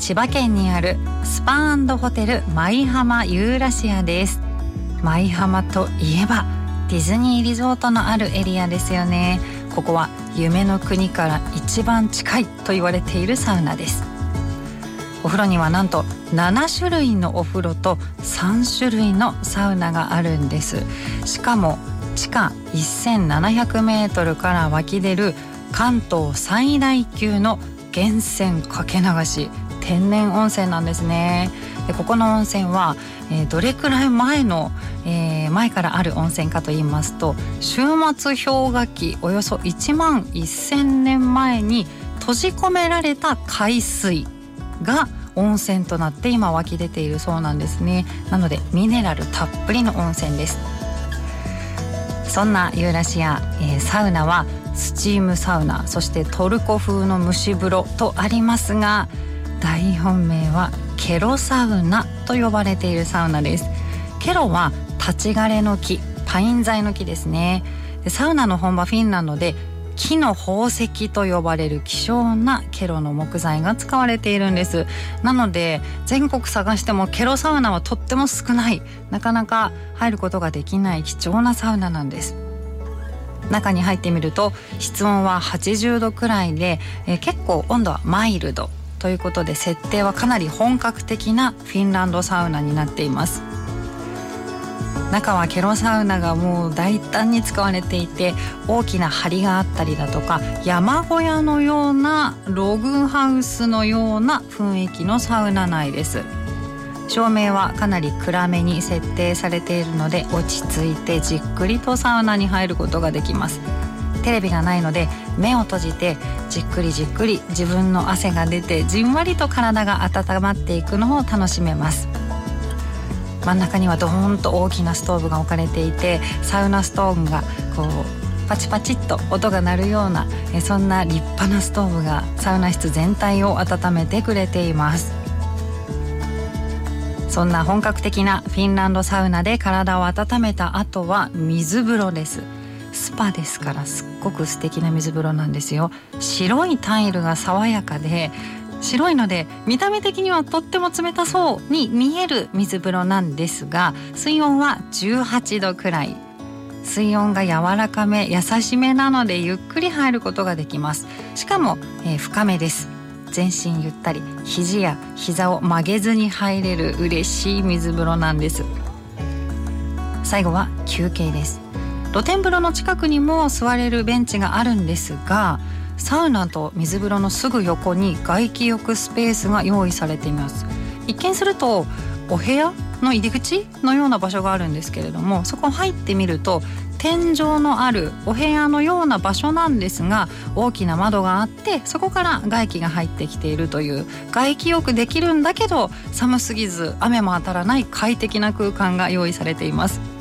千葉県にあるスパホテル舞浜ユーラシアです。舞浜といえばディズニーリゾートのあるエリアですよね。ここは夢の国から一番近いと言われているサウナです。お風呂にはなんと7種類のお風呂と3種類のサウナがあるんです。しかも地下1700メートルから湧き出る関東最大級の源泉かけ流し。天然温泉なんですね。でここの温泉は、えー、どれくらい前の、えー、前からある温泉かと言いますと終末氷河期およそ1万1,000年前に閉じ込められた海水が温泉となって今湧き出ているそうなんですね。なのでミネラルたっぷりの温泉です。そんなユーラシア、えー、サウナはスチームサウナそしてトルコ風の蒸し風呂とありますが大本命はケロサウナと呼ばれているサウナです。ケロは立ち枯れの木パイン材の木ですね。でサウナの本場フィンランドで木の宝石と呼ばれる希少なケロの木材が使われているんです。なので全国探してもケロサウナはとっても少ない。なかなか入ることができない貴重なサウナなんです。中に入ってみると室温は80度くらいで、えー、結構温度はマイルド。ということで設定はかなり本格的なフィンランドサウナになっています。中はケロサウナがもう大胆に使われていて大きな梁があったりだとか山小屋のようなログハウスのような雰囲気のサウナ内です。照明はかなり暗めに設定されているので落ち着いてじっくりとサウナに入ることができます。テレビがないので目を閉じてじっくりじっくり自分の汗が出てじんわりと体が温まっていくのを楽しめます。真ん中にはドーンと大きなストーブが置かれていてサウナストーンがこうパチパチっと音が鳴るようなそんな立派なストーブがサウナ室全体を温めてくれています。そんな本格的なフィンランドサウナで体を温めた後は水風呂です。スパですからすっごく素敵な水風呂なんですよ。白いタイルが爽やかで白いので見た目的にはとっても冷たそうに見える水風呂なんですが水温は18度くらい。水温が柔らかめ優しめなのでゆっくり入ることができます。しかも、えー、深めです。全身ゆったり肘や膝を曲げずに入れる嬉しい水風呂なんです。最後は休憩です。露天風呂の近くにも座れるベンチがあるんですがサウナと水風呂のすぐ横に外気浴スペースが用意されています。一見するとお部屋の入り口のような場所があるんですけれどもそこ入ってみると天井のあるお部屋のような場所なんですが大きな窓があってそこから外気が入ってきているという外気浴できるんだけど寒すぎず雨も当たらない快適な空間が用意されています。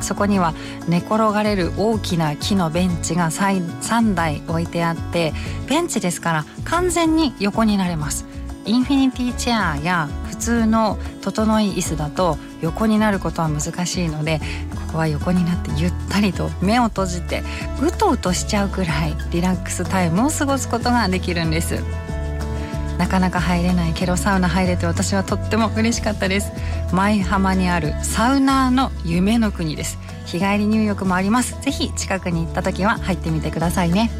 そこには寝転がれる大きな木のベンチが3台置いてあってベンチですから完全に横になれます。インフィニティチェアや普通の整い椅子だと横になることは難しいのでここは横になってゆったりと目を閉じてうとうとしちゃうくらいリラックスタイムを過ごすことができるんです。なかなか入れない。ケロサウナ入れて私はとっても嬉しかったです。舞浜にあるサウナーの夢の国です。日帰り入浴もあります。ぜひ近くに行った時は入ってみてくださいね。